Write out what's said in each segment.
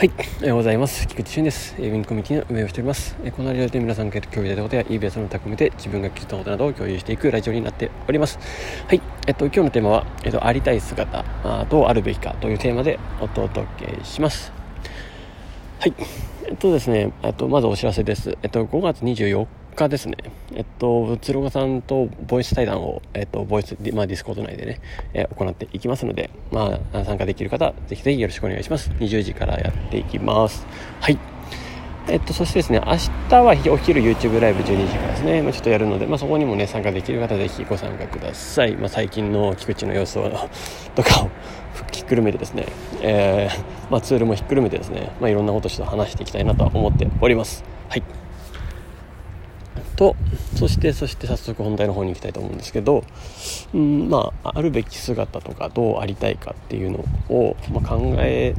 はい、おはようございます。菊池俊です。ウィンコミュニティの運営をしております。このラジオで皆さんから共有したことや EBS の匠で自分が聞いたことなどを共有していくラジオになっております。はい、えっと、今日のテーマは、えっと、ありたい姿、どうあるべきかというテーマでお届けします。はい、えっとですね、えっと、まずお知らせです。えっと、5月24日ですね、えっと、鶴岡さんとボイス対談を、えっと、ボイス、まあ、ディスコード内でね、えー、行っていきますので、まあ、参加できる方、ぜひぜひよろしくお願いします。20時からやっていきます。はい。えっと、そしてですね、明日はお昼 YouTube ライブ12時からですね、まあ、ちょっとやるので、まあ、そこにもね、参加できる方、ぜひご参加ください。まあ、最近の菊池の様子を とかをひっくるめてですね、えー、まあ、ツールもひっくるめてですね、まあ、いろんなことをちょっと話していきたいなとは思っております。はい。とそしてそして早速本題の方に行きたいと思うんですけど、うんまあ、あるべき姿とかどうありたいかっていうのを、まあ、考え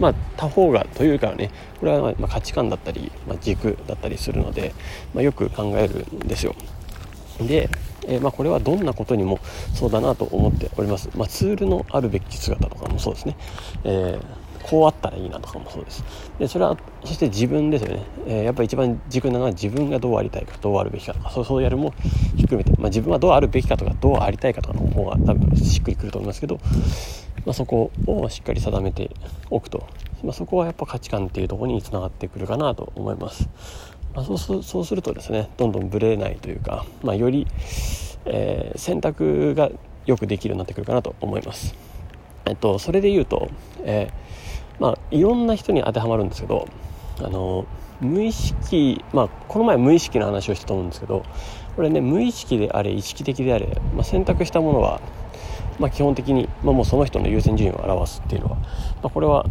まあ、他方がというかねこれはま価値観だったり、まあ、軸だったりするので、まあ、よく考えるんですよ。で、えー、ま、これはどんなことにもそうだなと思っております。ま、ツールのあるべき姿とかもそうですね。えーこうあったらいいなとかもそうです。でそれはそして自分ですよね、えー、やっぱり一番軸なのは自分がどうありたいかどうあるべきかとかそうそうやるもひっくるめて、まあ、自分はどうあるべきかとかどうありたいかとかの方が多分しっくりくると思いますけど、まあ、そこをしっかり定めておくと、まあ、そこはやっぱ価値観っていうところにつながってくるかなと思います、まあ、そうそうするとですねどんどんブレないというか、まあ、より、えー、選択がよくできるようになってくるかなと思います。えっとそれで言うと、えーまあ、いろんな人に当てはまるんですけどあの無意識、まあ、この前無意識の話をしたと思うんですけどこれね無意識であれ意識的であれ、まあ、選択したものは、まあ、基本的に、まあ、もうその人の優先順位を表すっていうのは、まあ、これは、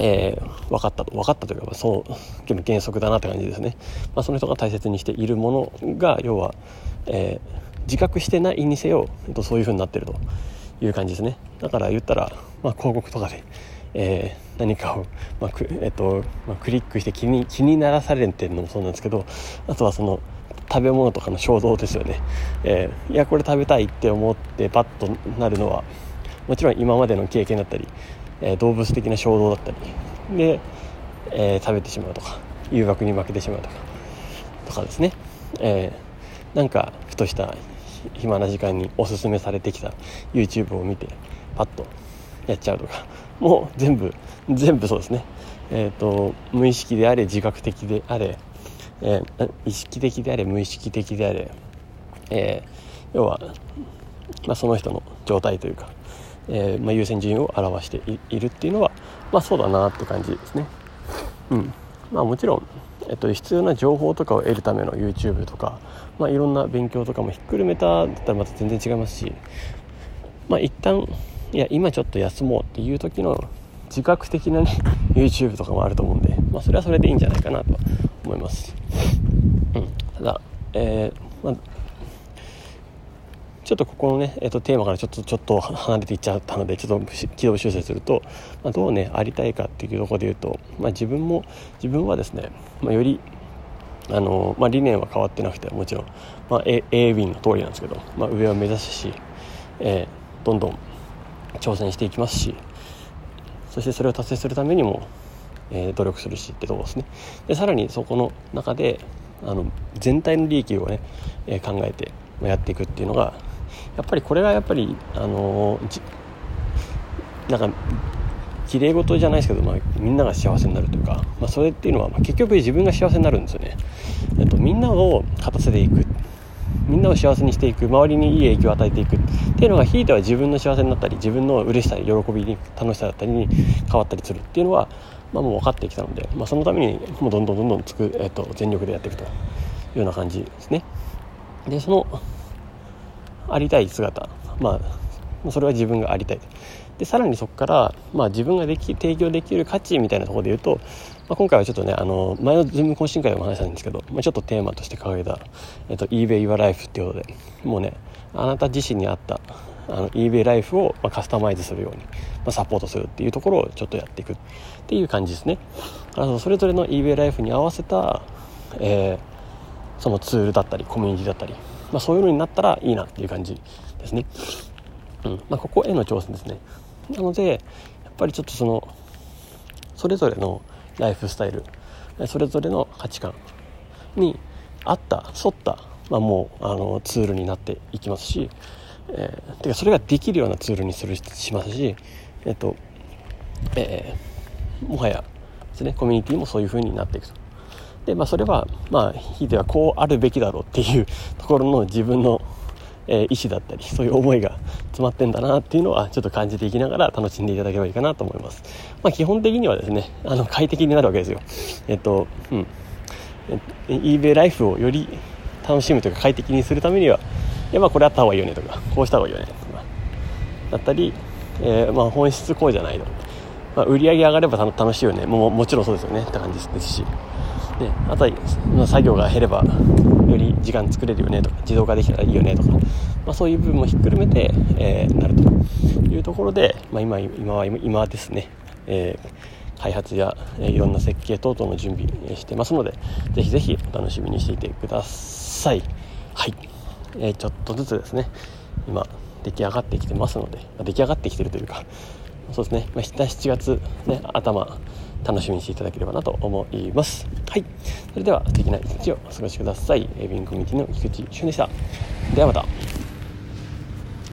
えー、分かったと分かったというかそう原則だなって感じですね、まあ、その人が大切にしているものが要は、えー、自覚してないにせよ、そういうふうになってると。いう感じですね。だから言ったら、まあ、広告とかでえー、何かを、まあくえーとまあ、クリックして気に気にならされてるのもそうなんですけどあとはその食べ物とかの衝動ですよね、えー、いやこれ食べたいって思ってパッとなるのはもちろん今までの経験だったり、えー、動物的な衝動だったりで、えー、食べてしまうとか誘惑に負けてしまうとかとかですね、えー、なんかふとした暇な時間におすすめされてきた YouTube を見てパッとやっちゃうとか。もう全部全部そうですね。えっ、ー、と無意識であれ自覚的であれ、えー、意識的であれ無意識的であれ、えー、要は、まあ、その人の状態というか、えまあ、優先順位を表しているっていうのはまあそうだなって感じですね。うん。まあもちろんえっと、必要な情報とかを得るための YouTube とか、まあ、いろんな勉強とかもひっくるめただったらまた全然違いますし、まあ、一旦いや今ちょっと休もうっていう時の自覚的なね YouTube とかもあると思うんで、まあ、それはそれでいいんじゃないかなと思います、うん、ただ、えー、まあ、ちょっとここのね、えー、とテーマからちょっとちょっと離れていっちゃったのでちょっと軌道修正すると、まあ、どうねありたいかっていうところで言うと、まあ、自分も自分はですね、まあ、よりあのまあ、理念は変わってなくてもちろん、まあ、A, A ウィンの通りなんですけど、まあ、上を目指すし、えー、どんどん挑戦していきますしそしてそれを達成するためにも、えー、努力するしってとこですね。でさらにそこの中であの全体の利益をね、えー、考えてやっていくっていうのがやっぱりこれがやっぱりあの、なんか綺麗事じゃないですけど、まあ、みんなが幸せになるというか、まあ、それっていうのは、まあ、結局自分が幸せになるんですよね、えっと、みんなを勝たせていく。みんなを幸せにしていく。周りにいい影響を与えていく。っていうのがひいては自分の幸せになったり自分の嬉しさ喜びに楽しさだったりに変わったりする。っていうのは、まあ、もう分かってきたので、まあ、そのためにもうどんどんどんどんつく、えーと、全力でやっていくというような感じですね。でそのありたい姿。まあそれは自分がありたい。でさらにそこから、まあ、自分ができ提供できる価値みたいなところで言うと、まあ、今回はちょっとねあの前のズーム懇親会でも話したんですけど、まあ、ちょっとテーマとして掲げた、えっと、eBay Your Life っていうことでもうねあなた自身に合ったあの eBay ライフを、まあ、カスタマイズするように、まあ、サポートするっていうところをちょっとやっていくっていう感じですね。あのそれぞれの eBay ライフに合わせた、えー、そのツールだったりコミュニティだったり、まあ、そういうのになったらいいなっていう感じですね、うん。まあ、ここへの挑戦ですね。なのでやっぱりちょっとそのそれぞれのライフスタイルそれぞれの価値観に合った沿った、まあ、もうあのツールになっていきますし、えー、てかそれができるようなツールにするしますしえっとえー、もはやですねコミュニティもそういう風になっていくと。でまあそれはまあひいてはこうあるべきだろうっていうところの自分の、えー、意思だったりそういう思いが詰まってんだなっていうのはちょっと感じていきながら楽しんでいただければいいかなと思います。まあ基本的にはですねあの快適になるわけですよ。えっとうん。eBay ライフをより楽しむというか快適にするためにはやまあこれあった方がいいよねとかこうした方がいいよね。とかだったりえー、まあ、本質こうじゃないと、まあ、売り上げ上がれば楽しいよね。ももちろんそうですよね。って感じですし、ね、あとは、作業が減ればより時間作れるよねとか自動化できたらいいよねとか、まあ、そういう部分もひっくるめて、えー、なると。いうところで、まあ、今今は今はですね、えー、開発や、え、いろんな設計等々の準備してますのでぜひぜひお楽しみにしていてください。はい、えー、ちょっとずつですね今出来上がってきてますので、出来上がってきてるというかそうですね、まあ、7月、ね、頭楽しみにしていただければなと思います。はい。それでは素敵な一日をお過ごしください。エビンコミュニティの菊池俊でした。ではまた。